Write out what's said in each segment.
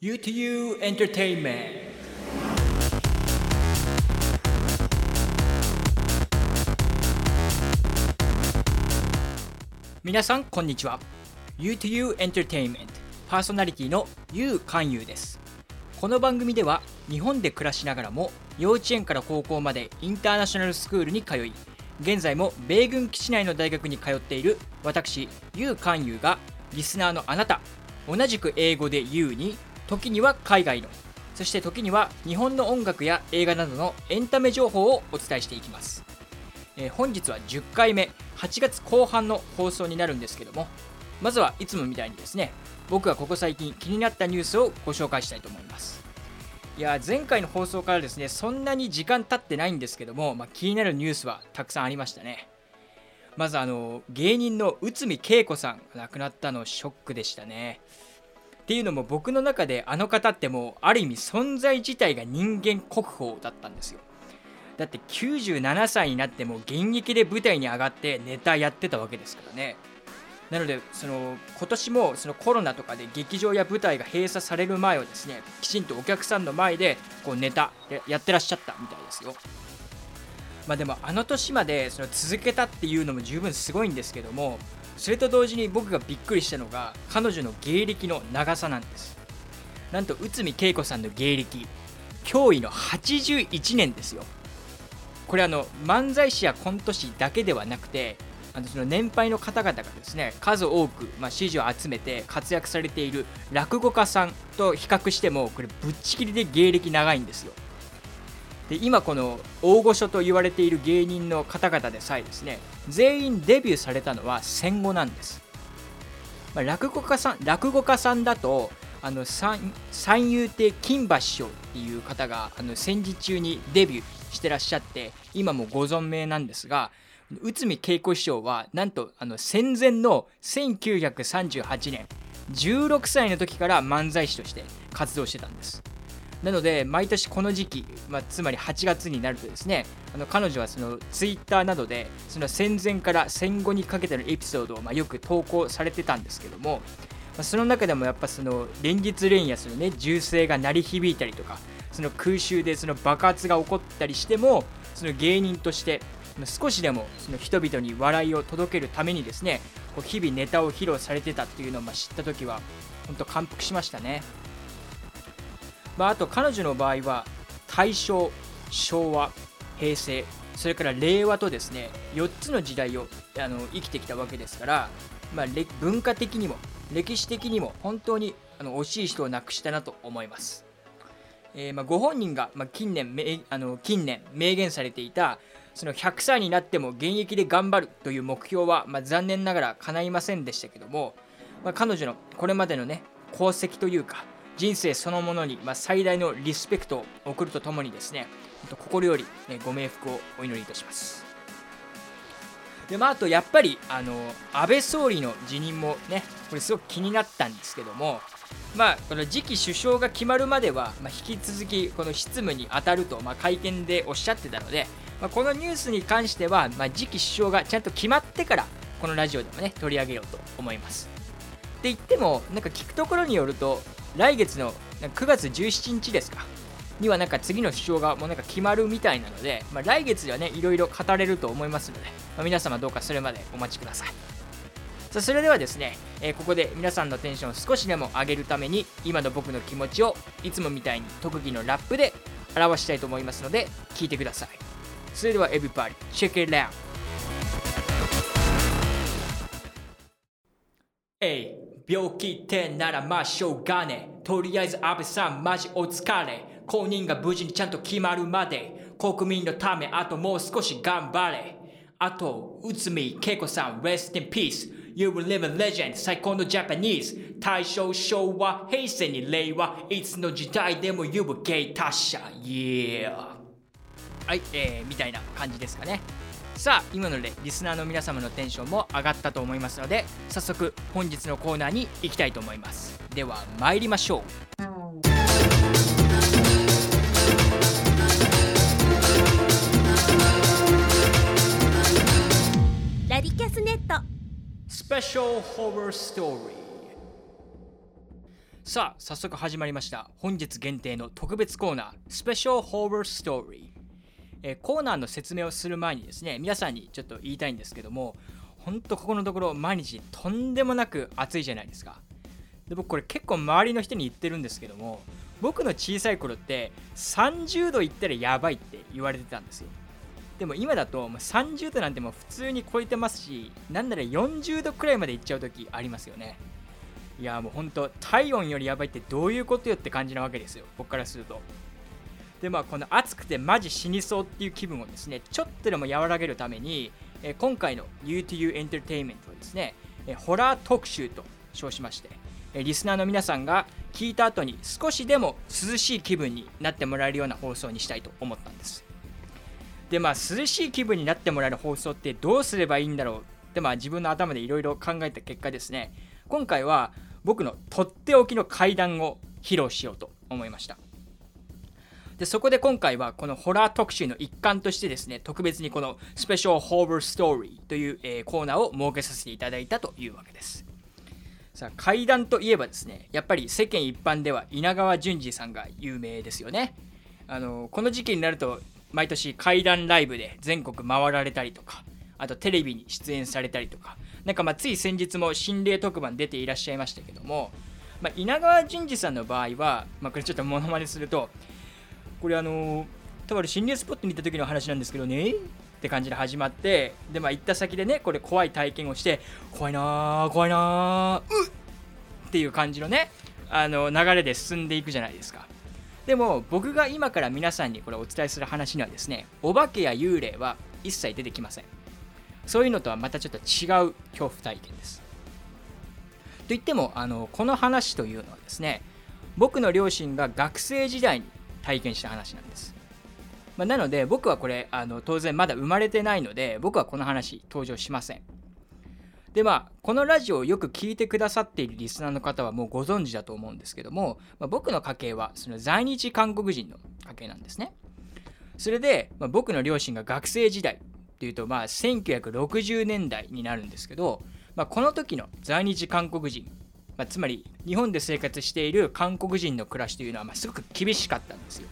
UTU Entertainment 皆さんこんにちは UTU Entertainment. パーソナリティの YOU 勧誘ですこの番組では日本で暮らしながらも幼稚園から高校までインターナショナルスクールに通い現在も米軍基地内の大学に通っている私 YOU 勧誘がリスナーのあなた同じく英語で YOU に時には海外のそして時には日本の音楽や映画などのエンタメ情報をお伝えしていきます、えー、本日は10回目8月後半の放送になるんですけどもまずはいつもみたいにですね僕がここ最近気になったニュースをご紹介したいと思います。いや前回の放送からですねそんなに時間経ってないんですけども、まあ、気になるニュースはたくさんありましたね。まずあの芸人の内海恵子さんが亡くなったのショックでしたね。っていうのも僕の中であの方ってもうある意味存在自体が人間国宝だったんですよ。だって97歳になっても現役で舞台に上がってネタやってたわけですからね。なのでその今年もそのコロナとかで劇場や舞台が閉鎖される前はですねきちんとお客さんの前でこうネタやってらっしゃったみたいですよ。まあでもあの年までその続けたっていうのも十分すごいんですけどもそれと同時に僕がびっくりしたのが彼女の芸歴の長さなんです。なんと内海恵子さんの芸歴驚異の81年ですよ。これあの漫才師やコント師だけではなくてあのその年配の方々がですね数多く、まあ、支持を集めて活躍されている落語家さんと比較してもこれぶっちぎりで芸歴長いんですよ。で今この大御所と言われている芸人の方々でさえですね全員デビューされたのは戦後なんです、まあ、落語家さん落語家さんだとあの三遊亭金馬師匠っていう方があの戦時中にデビューしてらっしゃって今もご存命なんですが内海恵子師匠はなんとあの戦前の1938年16歳の時から漫才師として活動してたんです。なので毎年この時期、まあ、つまり8月になるとですねあの彼女はそのツイッターなどでその戦前から戦後にかけてのエピソードをまよく投稿されてたんですけども、その中でもやっぱその連日連夜するね銃声が鳴り響いたりとかその空襲でその爆発が起こったりしてもその芸人として少しでもその人々に笑いを届けるためにですねこう日々ネタを披露されてたっていうのをま知った時は本当感服しましたね。まあ、あと彼女の場合は大正昭和平成それから令和とですね4つの時代をあの生きてきたわけですから、まあ、文化的にも歴史的にも本当にあの惜しい人を亡くしたなと思います。えー、まあ、ご本人が、まあ、近年あの近年明言されていたその100歳になっても現役で頑張るという目標は、まあ、残念ながら叶いませんでしたけども、ま彼女のこれまでのね功績というか人生そのものに、ま、最大のリスペクトを送るとともにですね心より、ね、ご冥福をお祈りいたしますで、まあ、あとやっぱりあの安倍総理の辞任もねこれすごく気になったんですけどもまあ、この次期首相が決まるまでは、まあ、引き続きこの執務に当たると、まあ、会見でおっしゃってたので、まあ、このニュースに関しては、ま、次期首相がちゃんと決まってからこのラジオでもね取り上げようと思います。って言ってもなんか聞くところによると来月の9月17日ですか。にはなんか次の首相がもうなんか決まるみたいなので、まあ、来月ではねいろいろ語れると思いますので、まあ、皆様どうかそれまでお待ちください。さそれではですね、えー、ここで皆さんのテンションを少しでも上げるために今の僕の気持ちをいつもみたいに特技のラップで表したいと思いますので聞いてください。それでは Everybody check it out えい病気ってならまあしょうがねとりあえず安倍さんマジお疲れ。公認が無事にちゃんと決まるまで。国民のためあともう少し頑張れ。あと内海恵子さん Rest in Peace You will live a legend 最高のジャパニーズ大正昭和平成に令和。いつの時代でも You will get 達者。Yeah はい、えー、みたいな感じですかね。さあ今のでリスナーの皆様のテンションも上がったと思いますので早速本日のコーナーに行きたいと思います。では参りましょう。ラディキャスネット。スペシャルホールストーリーさあ早速始まりました。本日限定の特別コーナースペシャルホールストーリー、えー、コーナーの説明をする前にですね皆さんにちょっと言いたいんですけども本当ここのところ毎日とんでもなく暑いじゃないですか。で僕これ結構周りの人に言ってるんですけども僕の小さい頃って30度いったらやばいって言われてたんですよ。でも今だと30度なんてもう普通に超えてますしなんなら40度くらいまでいっちゃう時ありますよね。いやもうほんと体温よりやばいってどういうことよって感じなわけですよ。僕からすると。でまあこの暑くてマジ死にそうっていう気分をですねちょっとでも和らげるために、え今回の U2U エンターテインメントはですね、えホラー特集と称しまして、えリスナーの皆さんが聞いた後に少しでも涼しい気分になってもらえるような放送にしたいと思ったんです。でまあ涼しい気分になってもらえる放送ってどうすればいいんだろうってまあ自分の頭でいろいろ考えた結果ですね今回は僕のとっておきの怪談を披露しようと思いました。でそこで今回はこのホラー特集の一環としてですね特別にこのスペシャルホールストーリーという、えー、コーナーを設けさせていただいたというわけです。さあ怪談といえばですねやっぱり世間一般では稲川淳二さんが有名ですよね。あのこの時期になると毎年怪談ライブで全国回られたりとかあとテレビに出演されたりとかなんかまあつい先日も心霊特番出ていらっしゃいましたけども、まあ、稲川淳二さんの場合は、まあ、これちょっとモノマネするとこれあのとある心霊スポットに行った時の話なんですけどねって感じで始まってでまあ行った先でねこれ怖い体験をして怖いなー怖いなーうっっていう感じのねあの流れで進んでいくじゃないですか。でも僕が今から皆さんにこれお伝えする話にはですねお化けや幽霊は一切出てきません。そういうのとはまたちょっと違う恐怖体験です。といってもあのこの話というのはですね僕の両親が学生時代に体験した話なんです。まあ、なので僕はこれあの当然まだ生まれてないので僕はこの話登場しません。でまあこのラジオをよく聞いてくださっているリスナーの方はもうご存知だと思うんですけども、まあ、僕の家系はその在日韓国人の家系なんですね。それで、まあ、僕の両親が学生時代っていうとまあ1960年代になるんですけど、まあ、この時の在日韓国人まあ、つまり日本で生活している韓国人の暮らしというのはまあすごく厳しかったんですよ。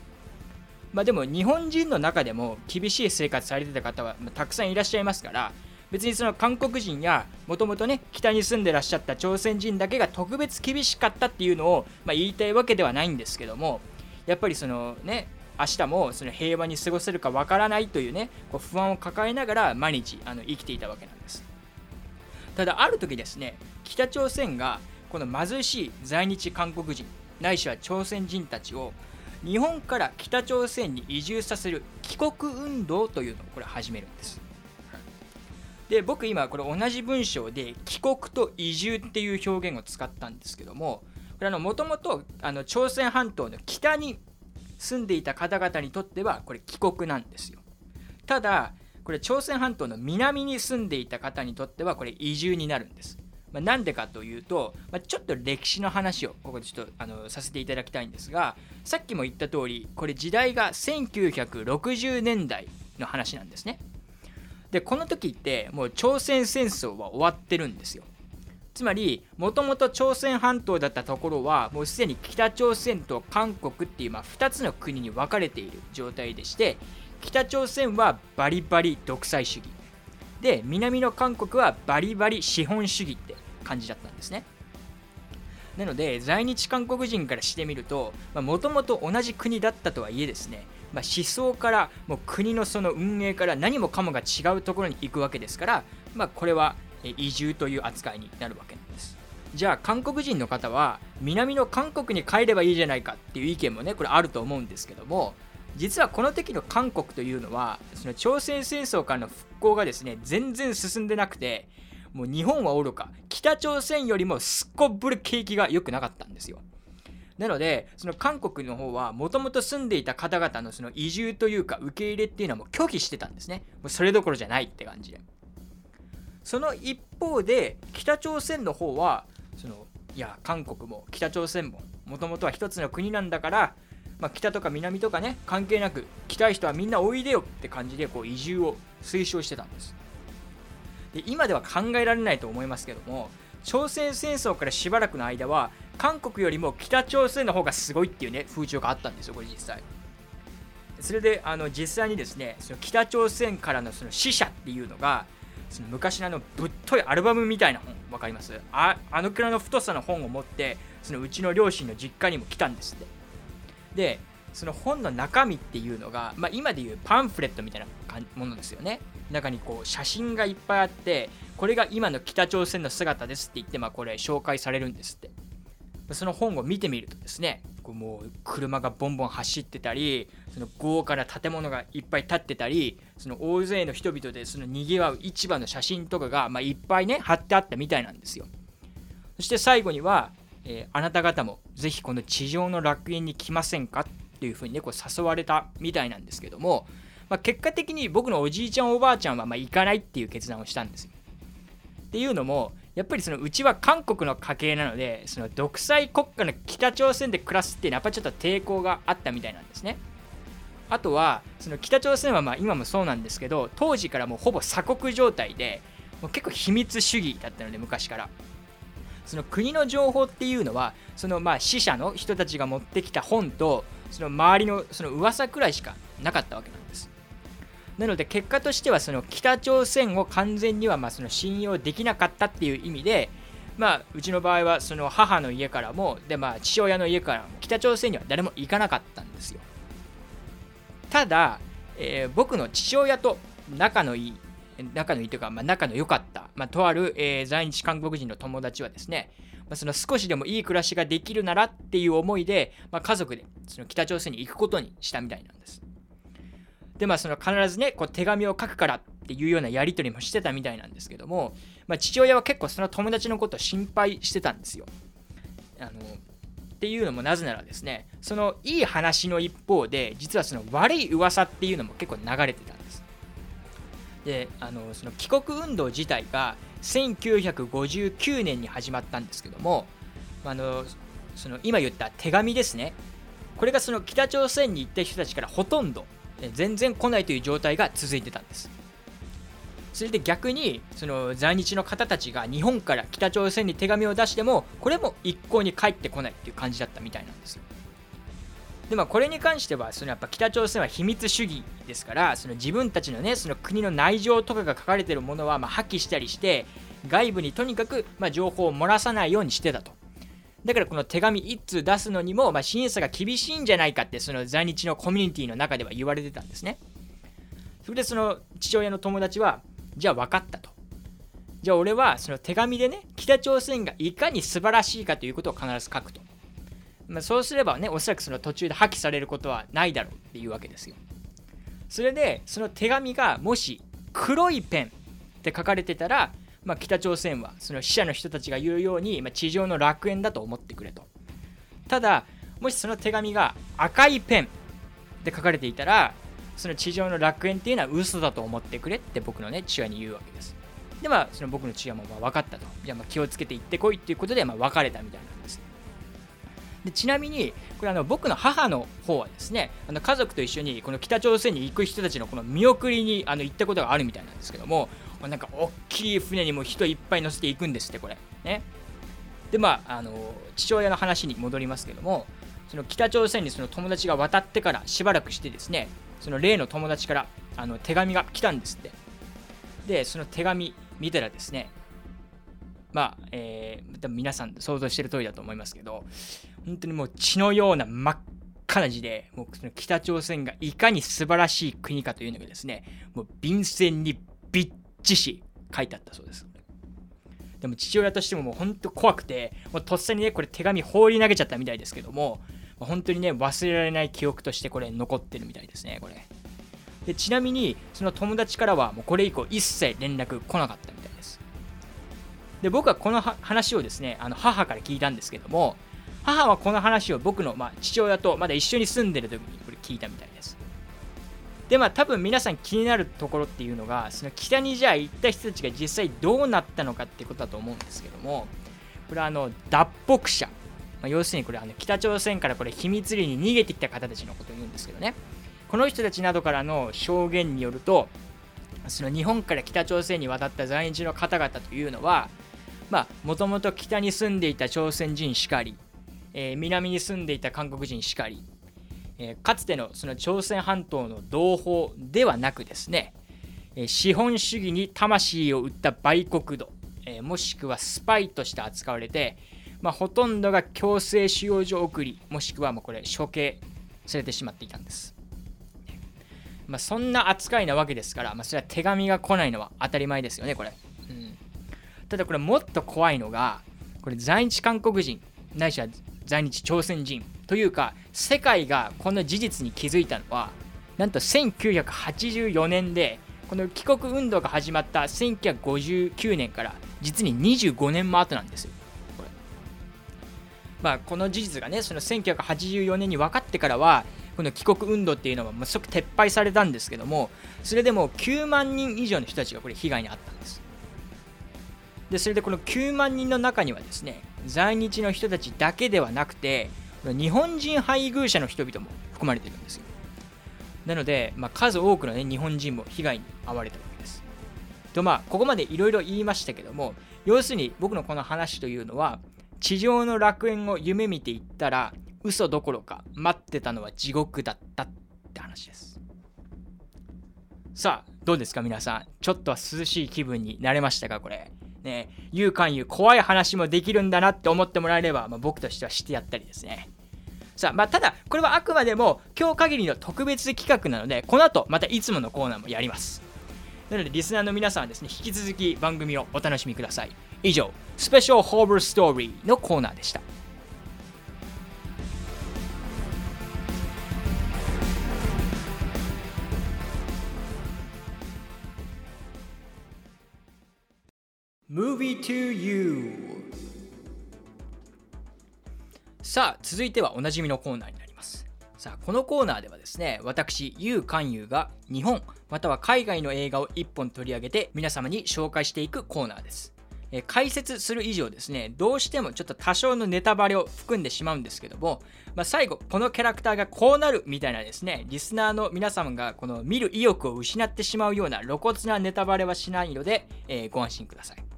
まあ、でも日本人の中でも厳しい生活されてた方はたくさんいらっしゃいますから別にその韓国人やもともとね北に住んでらっしゃった朝鮮人だけが特別厳しかったっていうのを、まあ、言いたいわけではないんですけどもやっぱりそのね明日もその平和に過ごせるかわからないというねこう不安を抱えながら毎日あの生きていたわけなんですただある時ですね北朝鮮がこの貧しい在日韓国人ないしは朝鮮人たちを日本から北朝鮮に移住させる帰国運動というのをこれ始めるんです。で僕今これ同じ文章で帰国と移住っていう表現を使ったんですけどもこれもともと朝鮮半島の北に住んでいた方々にとってはこれ帰国なんですよ。ただこれ朝鮮半島の南に住んでいた方にとってはこれ移住になるんです。まあ、なんでかというと、まあ、ちょっと歴史の話をここでちょっとあのさせていただきたいんですがさっきも言った通りこれ時代が1960年代の話なんですね。でこの時ってもう朝鮮戦争は終わってるんですよ。つまりもともと朝鮮半島だったところはもうすでに北朝鮮と韓国っていうまあ2つの国に分かれている状態でして北朝鮮はバリバリ独裁主義。で南の韓国はバリバリ資本主義って感じだったんですね。なので在日韓国人からしてみるともともと同じ国だったとはいえですね、まあ、思想からもう国のその運営から何もかもが違うところに行くわけですから、まあ、これは移住という扱いになるわけなんです。じゃあ韓国人の方は南の韓国に帰ればいいじゃないかっていう意見もねこれあると思うんですけども実はこの時の韓国というのはその朝鮮戦争からの復興がですね全然進んでなくてもう日本はおろか北朝鮮よりもすっこぶる景気が良くなかったんですよ。なのでその韓国の方はもともと住んでいた方々のその移住というか受け入れっていうのはもう拒否してたんですね。もうそれどころじゃないって感じで。その一方で北朝鮮の方はそのいや韓国も北朝鮮ももともとは一つの国なんだからまあ、北とか南とかね関係なく来たい人はみんなおいでよって感じでこう移住を推奨してたんです。で今では考えられないと思いますけども朝鮮戦争からしばらくの間は韓国よりも北朝鮮の方がすごいっていうね風潮があったんですよこれ実際。それであの実際にですねその北朝鮮からのその死者っていうのがその昔のあのぶっといアルバムみたいな本分かります？ああのくらいの太さの本を持ってそのうちの両親の実家にも来たんですって。でその本の中身っていうのが、まあ、今でいうパンフレットみたいなものですよね。中にこう写真がいっぱいあってこれが今の北朝鮮の姿ですって言って、まあ、これ紹介されるんですって。その本を見てみるとですねこうもう車がボンボン走ってたりその豪華な建物がいっぱい建ってたりその大勢の人々でそのにぎわう市場の写真とかが、まあ、いっぱいね貼ってあったみたいなんですよ。そして最後には、えー、あなた方もぜひこの地上の楽園に来ませんか？っていうふうにねこう誘われたみたいなんですけども、まあ、結果的に僕のおじいちゃんおばあちゃんはま行かないっていう決断をしたんですよ。っていうのもやっぱりそのうちは韓国の家系なのでその独裁国家の北朝鮮で暮らすっていうのはやっぱちょっと抵抗があったみたいなんですね。あとはその北朝鮮はまあ今もそうなんですけど当時からもうほぼ鎖国状態でもう結構秘密主義だったので昔から。その国の情報っていうのはそのまあ死者の人たちが持ってきた本とその周りのその噂くらいしかなかったわけなんです。なので結果としてはその北朝鮮を完全にはまその信用できなかったっていう意味でまあうちの場合はその母の家からもでまあ父親の家からも北朝鮮には誰も行かなかったんですよただ、えー、僕の父親と仲のいい仲のいいというか、まあ、仲の良かった、まあ、とある、えー、在日韓国人の友達はですね、まあ、その少しでもいい暮らしができるならっていう思いで、まあ、家族でその北朝鮮に行くことにしたみたいなんです。でまあその必ずねこう手紙を書くからっていうようなやり取りもしてたみたいなんですけども、まあ、父親は結構その友達のことを心配してたんですよ。あのっていうのもなぜならですねそのいい話の一方で実はその悪い噂っていうのも結構流れてたんです。であのその帰国運動自体が1959年に始まったんですけどもあのその今言った手紙ですねこれがその北朝鮮に行った人たちからほとんど全然来ないという状態が続いてたんです。それで逆にその在日の方たちが日本から北朝鮮に手紙を出してもこれも一向に帰ってこないっていう感じだったみたいなんです。よでまあこれに関してはそのやっぱ北朝鮮は秘密主義ですからその自分たちのねその国の内情とかが書かれてるものはま破棄したりして外部にとにかくま情報を漏らさないようにしてたと。だからこの手紙1通出すのにも、まあ、審査が厳しいんじゃないかってその在日のコミュニティの中では言われてたんですね。それでその父親の友達は、じゃあ分かったと。じゃあ俺はその手紙でね、北朝鮮がいかに素晴らしいかということを必ず書くと。まあ、そうすればね、おそらくその途中で破棄されることはないだろうっていうわけですよ。それで、その手紙がもし黒いペンって書かれてたら、まあ、北朝鮮はその死者の人たちが言うように、まあ、地上の楽園だと思ってくれと。ただもしその手紙が赤いペンで書かれていたらその地上の楽園っていうのは嘘だと思ってくれって僕のね父親に言うわけです。でまあその僕の父親もまあ分かったと。じゃあまあ気をつけて行ってこいっていうことでまあ別れたみたいなんです。でちなみにこれあの僕の母の方はですねあの家族と一緒にこの北朝鮮に行く人たちのこの見送りにあの行ったことがあるみたいなんですけどもなんか大きい船にも人いっぱい乗せていくんですってこれ。ね。でまああの父親の話に戻りますけどもその北朝鮮にその友達が渡ってからしばらくしてですねその例の友達からあの手紙が来たんですって。でその手紙見たらですねまあ、えー、多分皆さん想像してる通りだと思いますけど本当にもう血のような真っ赤な字でもうその北朝鮮がいかに素晴らしい国かというのがですねもう便箋にびっちし書いてあったそうです。でも父親としてももう本当怖くて、もうとっさにね、これ手紙放り投げちゃったみたいですけども、本当にね、忘れられない記憶としてこれ残ってるみたいですね、これ。でちなみに、その友達からはもうこれ以降一切連絡来なかったみたいです。で、僕はこの話をですね、あの母から聞いたんですけども、母はこの話を僕の、まあ、父親とまだ一緒に住んでる時にこれ聞いたみたいです。でまあ多分皆さん気になるところっていうのがその北にじゃあ行った人たちが実際どうなったのかってことだと思うんですけどもこれはあの脱北者、まあ、要するにこれあの北朝鮮からこれ秘密裏に逃げてきた方たちのことを言うんですけどね。この人たちなどからの証言によるとその日本から北朝鮮に渡った在日の方々というのはもともと北に住んでいた朝鮮人しかりえー、南に住んでいた韓国人しかり、えー、かつてのその朝鮮半島の同胞ではなくですね、えー、資本主義に魂を売った売国奴、えもしくはスパイとして扱われて、まあ、ほとんどが強制収容所送りもしくはもうこれ処刑されてしまっていたんです。まあ、そんな扱いなわけですから、まあ、それは手紙が来ないのは当たり前ですよね、これ。うん、ただこれもっと怖いのが、これ在日韓国人、ないしは在日朝鮮人というか、世界がこの事実に気づいたのは、なんと1984年で、この帰国運動が始まった1959年から実に25年も後なんですよ。これまあ、この事実がね、その1984年に分かってからは、この帰国運動っていうのは即撤廃されたんですけどもそれでも9万人以上の人たちがこれ被害に遭ったんですでそれでこの9万人の中にはですね在日の人たちだけではなくて日本人配偶者の人々も含まれてるんですよ。なので、まあ、数多くの、ね、日本人も被害に遭われたわけです。とまあここまでいろいろ言いましたけども要するに僕のこの話というのは地上の楽園を夢見ていったら嘘どころか待ってたのは地獄だったって話です。さあどうですか皆さん。ちょっとは涼しい気分になれましたかこれ。ね言うかん言う怖い話もできるんだなって思ってもらえれば、まあ、僕としてはしてやったりですねさあ、まあ、ただ、これはあくまでも今日限りの特別企画なので、この後またいつものコーナーもやります。なので、リスナーの皆さんはですね、引き続き番組をお楽しみください。以上、スペシャルホーバーストーリーのコーナーでした。Movie to You. さあ続いてはおなじみのコーナーになります。さあこのコーナーではですね私ユウ勧誘が日本または海外の映画を1本取り上げて皆様に紹介していくコーナーです。え解説する以上ですねどうしてもちょっと多少のネタバレを含んでしまうんですけども、まあ、最後このキャラクターがこうなるみたいなですねリスナーの皆様がこの見る意欲を失ってしまうような露骨なネタバレはしないので、えー、ご安心ください。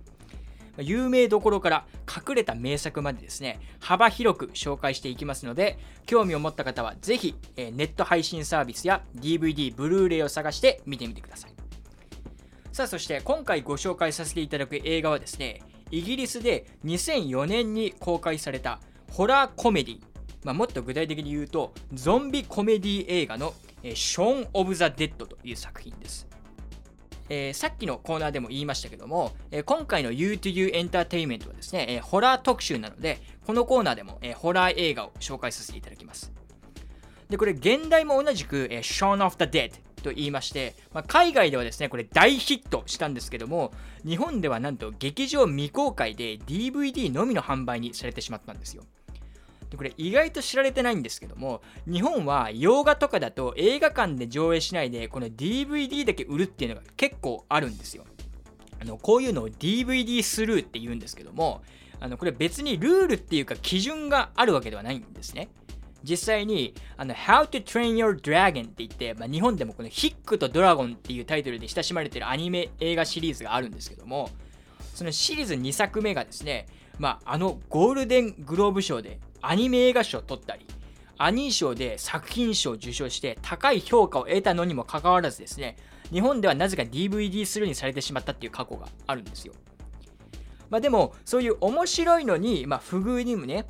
有名どころから隠れた名作までですね、幅広く紹介していきますので、興味を持った方はぜひ、えネット配信サービスや DVD、ブルーレイを探して見てみてください。さあ、そして今回ご紹介させていただく映画はですね、イギリスで2004年に公開されたホラーコメディ、まあ、もっと具体的に言うと、ゾンビコメディ映画のショーン・オブ・ザ・デッドという作品です。えー、さっきのコーナーでも言いましたけども、えー、今回の U2U エンターテインメントはですね、えー、ホラー特集なので、このコーナーでも、えホラー映画を紹介させていただきます。で、これ、現代も同じく、え Shaun of the Dead と言いまして、まあ、海外ではですね、これ大ヒットしたんですけども、日本ではなんと劇場未公開で DVD のみの販売にされてしまったんですよ。でこれ意外と知られてないんですけども日本は洋画とかだと映画館で上映しないでこの DVD だけ売るっていうのが結構あるんですよ。あのこういうのを DVD スルーって言うんですけどもあのこれ別にルールっていうか基準があるわけではないんですね。実際にあの How to Train Your Dragon って言って、まあ、日本でもこのヒックとドラゴンっていうタイトルで親しまれてるアニメ映画シリーズがあるんですけどもそのシリーズ2作目がですね、まあ、あのゴールデングローブ賞でアニメ映画賞を取ったり、アニー賞で作品賞を受賞して高い評価を得たのにもかかわらずですね、日本ではなぜか DVD スルーにされてしまったっていう過去があるんですよ。まあでも、そういう面白いのに、まあ不遇にもね、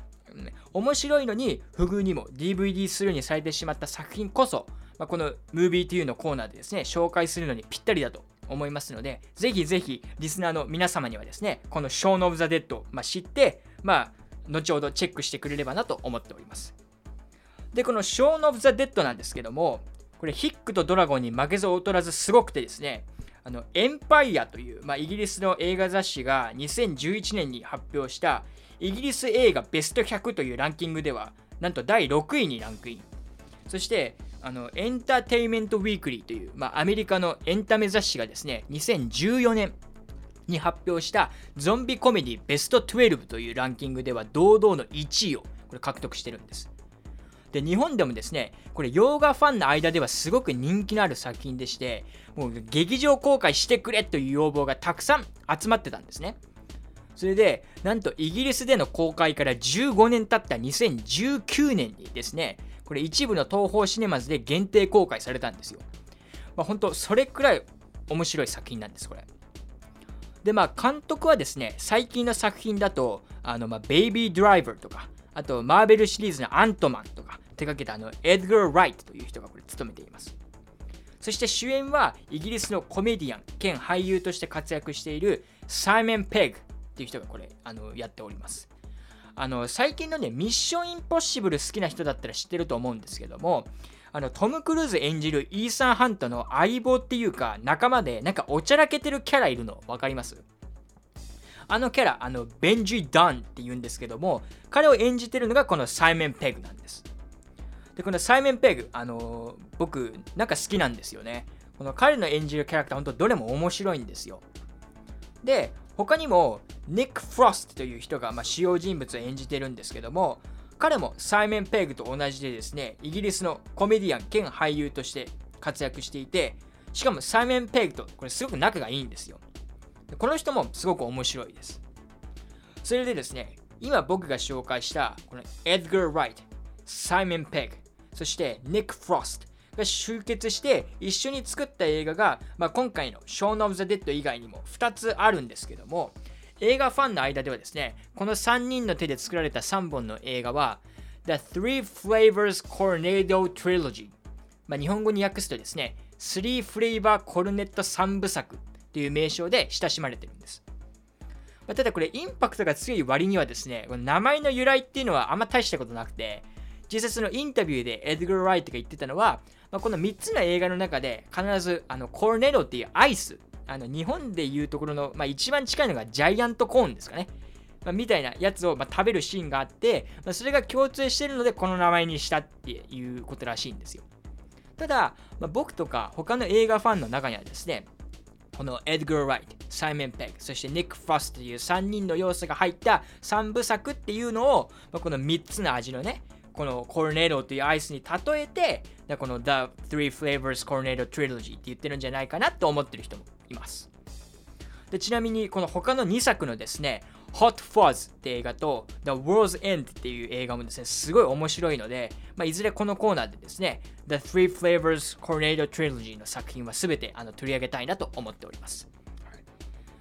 面白いのに不遇にも DVD スルーにされてしまった作品こそ、まあ、この Movie2 のコーナーでですね、紹介するのにぴったりだと思いますので、ぜひぜひリスナーの皆様にはですね、この Shaun of the Dead、まあ、知って、まあ、後ほどチェックしてくれればなと思っております。で、このショーン・オブ・ザ・デッドなんですけども、これヒックとドラゴンに負けず劣らずすごくてですね、あのエンパイアという、まあ、イギリスの映画雑誌が2011年に発表したイギリス映画ベスト100というランキングではなんと第6位にランクインそしてあのエンターテイメント・ウィークリーという、まあ、アメリカのエンタメ雑誌がですね2014年に発表したゾンビコメディベスト12というランキングでは堂々の1位をこれ獲得してるんです。で日本でもですねこれ洋画ファンの間ではすごく人気のある作品でしてもう劇場公開してくれという要望がたくさん集まってたんですね。それでなんとイギリスでの公開から15年経った2019年にですねこれ一部の東宝シネマズで限定公開されたんですよ、まあ、本当それくらい面白い作品なんですこれ。でまあ監督はですね最近の作品だとあのまあベイビードライバーとかあとマーベルシリーズのアントマンとか手掛けたあのエドガー・ライトという人がこれ務めています。そして主演はイギリスのコメディアン兼俳優として活躍しているサイメン・ペグっていう人がこれあのやっております。あの最近のねミッションインポッシブル好きな人だったら知ってると思うんですけどもあのトム・クルーズ演じるイーサン・ハントの相棒っていうか仲間でなんかおちゃらけてるキャラいるの分かります？あのキャラ、あのベンジ・ダンって言うんですけども彼を演じてるのがこのサイメン・ペグなんです。でこのサイメン・ペグ、あの僕なんか好きなんですよね。この彼の演じるキャラクター本当どれも面白いんですよ。で他にもニック・フロストという人が、まあ、主要人物を演じてるんですけども彼もサイメン・ペグと同じでですねイギリスのコメディアン兼俳優として活躍していてしかもサイメン・ペグとこれすごく仲がいいんですよ。この人もすごく面白いです。それでですね今僕が紹介したこのエドガー・ライトサイメン・ペグそしてニック・フロストが集結して一緒に作った映画が、まあ、今回のショーン・オブ・ザ・デッド以外にも2つあるんですけども映画ファンの間ではですねこの3人の手で作られた3本の映画は The Three Flavors Cornado Trilogy、まあ、日本語に訳すとですね3フレーバーコルネット3部作という名称で親しまれてるんです。まあ、ただこれインパクトが強い割にはですね、この名前の由来っていうのはあんま大したことなくて、実際そのインタビューでエドガー・ライトが言ってたのは、まあ、この3つの映画の中で必ずあのコルネロっていうアイス、あの日本でいうところの、まあ、一番近いのがジャイアントコーンですかね。まあ、みたいなやつを、まあ、食べるシーンがあって、まあ、それが共通してるのでこの名前にしたっていうことらしいんですよ。ただ、まあ、僕とか他の映画ファンの中にはですね、このエドガー・ライト、サイメン・ペグ、そしてニック・フロスという3人の要素が入った3部作っていうのを、まあ、この3つの味のね、このコルネードというアイスに例えて、この The Three Flavors Cornado Trilogy って言ってるんじゃないかなと思ってる人もいます。でちなみにこの他の2作のですね、Hot Fuzz って映画と The World's End っていう映画もですね、すごい面白いので、まあ、いずれこのコーナーでですね、The Three Flavors Cornado Trilogy の作品はすべてあの取り上げたいなと思っております。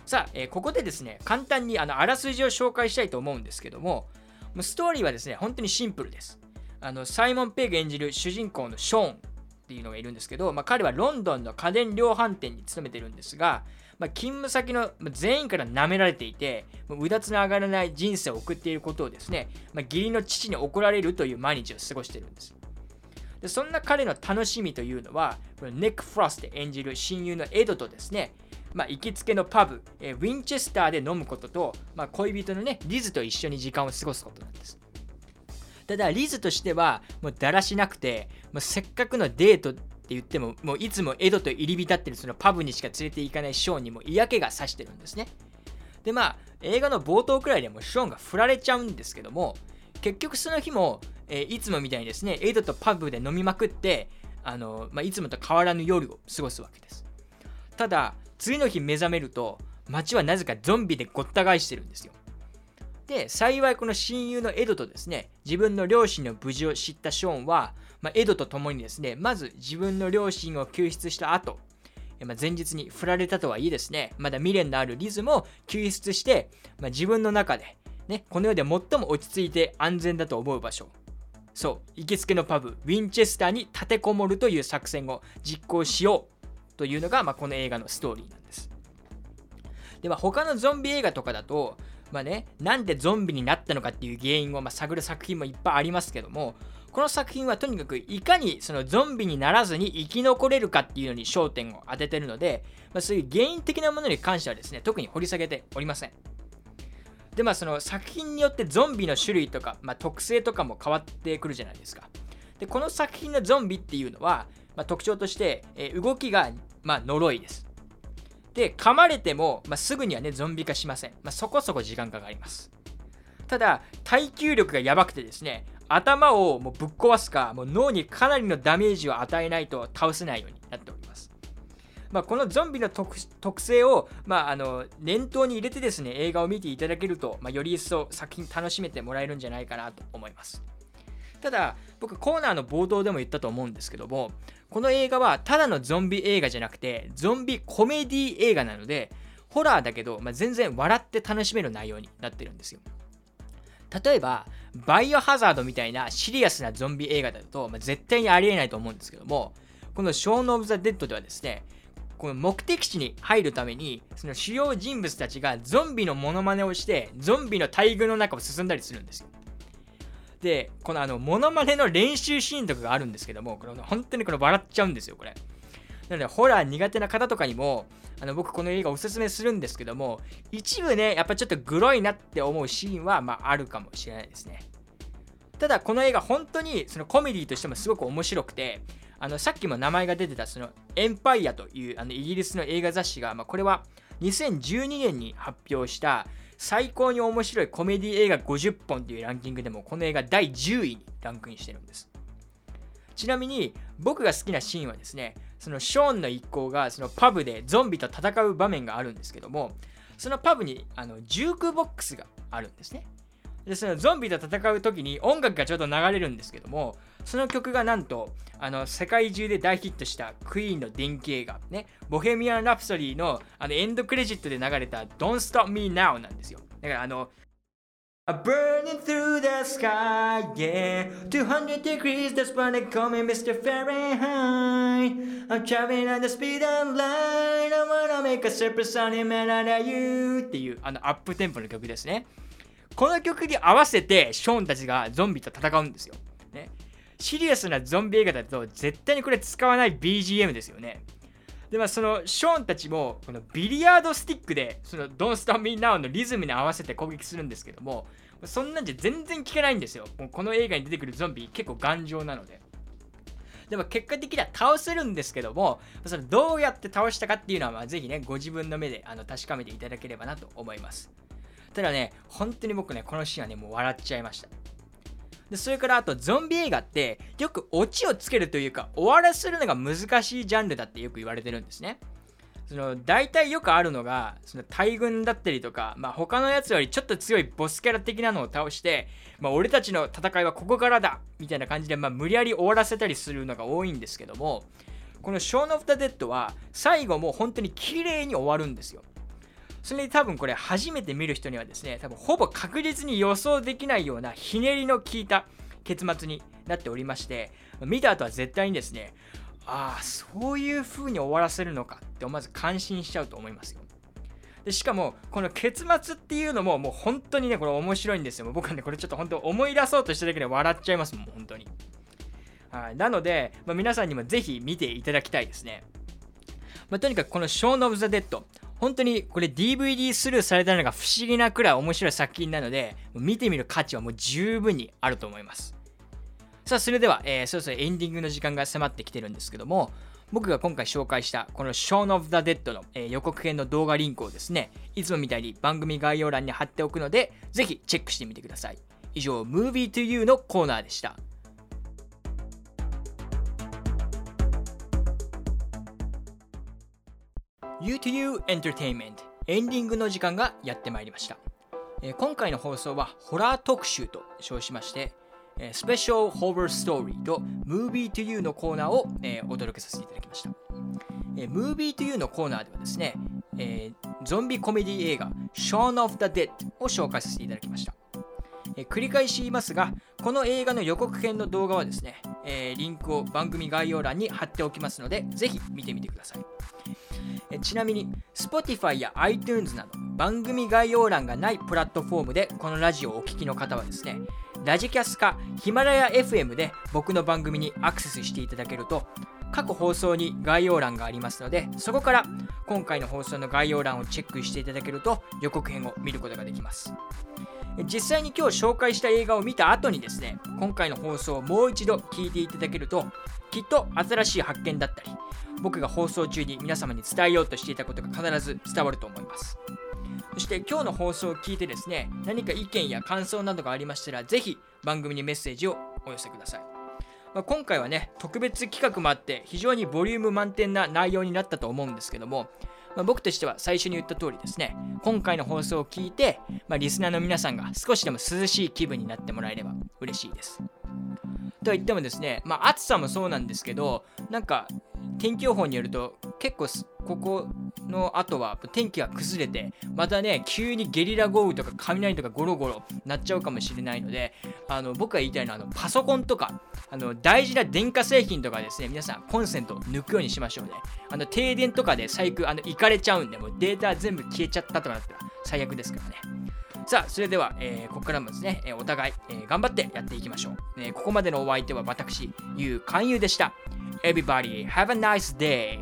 さあ、えー、ここでですね、簡単にあのあらすじを紹介したいと思うんですけども、もうストーリーはですね、本当にシンプルです。あのサイモン・ペグ演じる主人公のショーンっていうのがいるんですけど、まあ、彼はロンドンの家電量販店に勤めてるんですが、まあ、勤務先の全員から舐められていて、うだつの上がらない人生を送っていることをですね、まあ、義理の父に怒られるという毎日を過ごしているんです。でそんな彼の楽しみというのは、ネック・フロスで演じる親友のエドとですね、まあ、行きつけのパブ、えウィンチェスターで飲むことと、まあ、恋人のね、リズと一緒に時間を過ごすことなんです。ただ、リズとしては、もうだらしなくて、もうせっかくのデートって言っても、もういつもエドと入り浸ってるそのパブにしか連れて行かないショーンにも嫌気がさしてるんですね。で、まあ、映画の冒頭くらいでもショーンが振られちゃうんですけども、結局その日も、えー、いつもみたいにですね、エドとパブで飲みまくって、あのまあ、いつもと変わらぬ夜を過ごすわけです。ただ、次の日目覚めると、街はなぜかゾンビでごった返してるんですよ。で、幸いこの親友のエドとですね、自分の両親の無事を知ったショーンは、まあ、エドと共にですね、まず自分の両親を救出した後、ま、前日に振られたとはいえですね、まだ未練のあるリズムを救出して、まあ、自分の中で、ね、この世で最も落ち着いて安全だと思う場所、そう、行きつけのパブ、ウィンチェスターに立てこもるという作戦を実行しようというのが、まあ、この映画のストーリーなんです。では、他のゾンビ映画とかだと、まあね、なんでゾンビになったのかっていう原因をま探る作品もいっぱいありますけども、この作品はとにかくいかにそのゾンビにならずに生き残れるかっていうのに焦点を当ててるので、まあ、そういう原因的なものに関してはですね、特に掘り下げておりません。で、まあその作品によってゾンビの種類とか、まあ、特性とかも変わってくるじゃないですか。で、この作品のゾンビっていうのは、まあ、特徴として、えー、動きが、ま、呪いです。で、噛まれても、まあ、すぐにはね、ゾンビ化しません。まあ、そこそこ時間かかります。ただ、耐久力がやばくてですね、頭をもうぶっ壊すか、もう脳にかなりのダメージを与えないと倒せないようになっております。まあ、このゾンビの特性を、まあ、あの念頭に入れてですね映画を見ていただけると、まあ、より一層作品楽しめてもらえるんじゃないかなと思いますただ僕コーナーの冒頭でも言ったと思うんですけどもこの映画はただのゾンビ映画じゃなくてゾンビコメディ映画なのでホラーだけど、まあ、全然笑って楽しめる内容になってるんですよ。例えばバイオハザードみたいなシリアスなゾンビ映画だと、まあ、絶対にありえないと思うんですけどもこのショーン・オブ・ザ・デッドではですねこの目的地に入るためにその主要人物たちがゾンビのモノマネをしてゾンビの大群の中を進んだりするんですよ。でこのあのモノマネの練習シーンとかがあるんですけどもこの本当にこれ笑っちゃうんですよこれ。なのでホラー苦手な方とかにもあの僕この映画おすすめするんですけども一部ねやっぱちょっとグロいなって思うシーンはまああるかもしれないですね。ただこの映画本当にそのコメディとしてもすごく面白くてあのさっきも名前が出てたそのエンパイアというあのイギリスの映画雑誌が、まあ、これは2012年に発表した最高に面白いコメディ映画50本というランキングでもこの映画第10位にランクインしてるんです。ちなみに僕が好きなシーンはですねそのショーンの一行がそのパブでゾンビと戦う場面があるんですけどもそのパブにあのジュークボックスがあるんですね。でそのゾンビと戦う時に音楽がちょっと流れるんですけどもその曲がなんとあの世界中で大ヒットしたクイーンの電気映画ねボヘミアン・ラプソディのあのエンドクレジットで流れた Don't Stop Me Now なんですよだからあの burning through the sky, yeah. 200 degrees, that's what they call me, Mr. Fahrenheit. I'm traveling at the speed of light. I wanna make a supersonic man out of you. っていうあのアップテンポの曲ですね。この曲に合わせてショーンたちがゾンビと戦うんですよ。ね、シリアスなゾンビ映画だと絶対にこれ使わない BGM ですよね。でまあそのショーンたちもこのビリヤードスティックでその Don't Stop Me Now のリズムに合わせて攻撃するんですけどもそんなんじゃ全然効かないんですよ。もうこの映画に出てくるゾンビ結構頑丈なので。でも結果的には倒せるんですけども、それどうやって倒したかっていうのは、まあ、ぜひね、ご自分の目であの確かめていただければなと思います。ただね、本当に僕ね、このシーンはね、もう笑っちゃいました。でそれからあとゾンビ映画ってよくオチをつけるというか終わらせるのが難しいジャンルだってよく言われてるんですね。その大体よくあるのがその大群だったりとか、まあ、他のやつよりちょっと強いボスキャラ的なのを倒して、まあ、俺たちの戦いはここからだみたいな感じで、まあ、無理やり終わらせたりするのが多いんですけどもこの「ショーン・オフ・ザ・デッド」は最後も本当に綺麗に終わるんですよ。それで多分これ初めて見る人にはですね、多分ほぼ確実に予想できないようなひねりの効いた結末になっておりまして、見た後は絶対にですね、ああ、そういう風に終わらせるのかってまず感心しちゃうと思いますよ。でしかも、この結末っていうのももう本当にね、これ面白いんですよ。僕はね、これちょっと本当思い出そうとしただけで笑っちゃいますもん、本当に。はい、なので、まあ、皆さんにもぜひ見ていただきたいですね。まあ、とにかくこのショーン・オブ・ザ・デッド、本当にこれ DVD スルーされたのが不思議なくらい面白い作品なので、見てみる価値はもう十分にあると思います。さあ、それでは、えー、そろそろエンディングの時間が迫ってきてるんですけども、僕が今回紹介したこの Shaun of the Dead の、えー、予告編の動画リンクをですね、いつもみたいに番組概要欄に貼っておくので、ぜひチェックしてみてください。以上、Movie to You のコーナーでした。U2U Entertainment エンディングの時間がやってまいりました、えー、今回の放送はホラー特集と称しまして、えー、スペシャルホーラーストーリーと Movie to You のコーナーを、えー、お届けさせていただきました、えー、Movie to You のコーナーではですね、えー、ゾンビコメディ映画 Shaun of the Dead を紹介させていただきました。繰り返し言いますが、この映画の予告編の動画はですね、えー、リンクを番組概要欄に貼っておきますので、ぜひ見てみてください。えちなみに Spotify や iTunes など番組概要欄がないプラットフォームでこのラジオをお聴きの方はですねラジキャスかヒマラヤ FM で僕の番組にアクセスしていただけると各放送に概要欄がありますのでそこから今回の放送の概要欄をチェックしていただけると予告編を見ることができます。実際に今日紹介した映画を見た後にですね今回の放送をもう一度聞いていただけるときっと新しい発見だったり僕が放送中に皆様に伝えようとしていたことが必ず伝わると思います。そして今日の放送を聞いてですね、何か意見や感想などがありましたら、ぜひ番組にメッセージをお寄せください。まあ、今回はね、特別企画もあって、非常にボリューム満点な内容になったと思うんですけども、まあ、僕としては最初に言った通りですね、今回の放送を聞いて、まあ、リスナーの皆さんが少しでも涼しい気分になってもらえれば嬉しいです。とは言ってもですね、まあ、暑さもそうなんですけど、なんか天気予報によると結構ここの後は天気が崩れてまたね急にゲリラ豪雨とか雷とかゴロゴロなっちゃうかもしれないのであの僕が言いたいのはあのパソコンとかあの大事な電化製品とかですね皆さんコンセント抜くようにしましょうね。あの停電とかで細工あのいかれちゃうんでもうデータ全部消えちゃったとかだったら最悪ですからね。さあ、それでは、えー、ここからもですね、えー、お互い、えー、頑張ってやっていきましょう。えー、ここまでのお相手は私、ゆう勧誘でした。Everybody, have a nice day!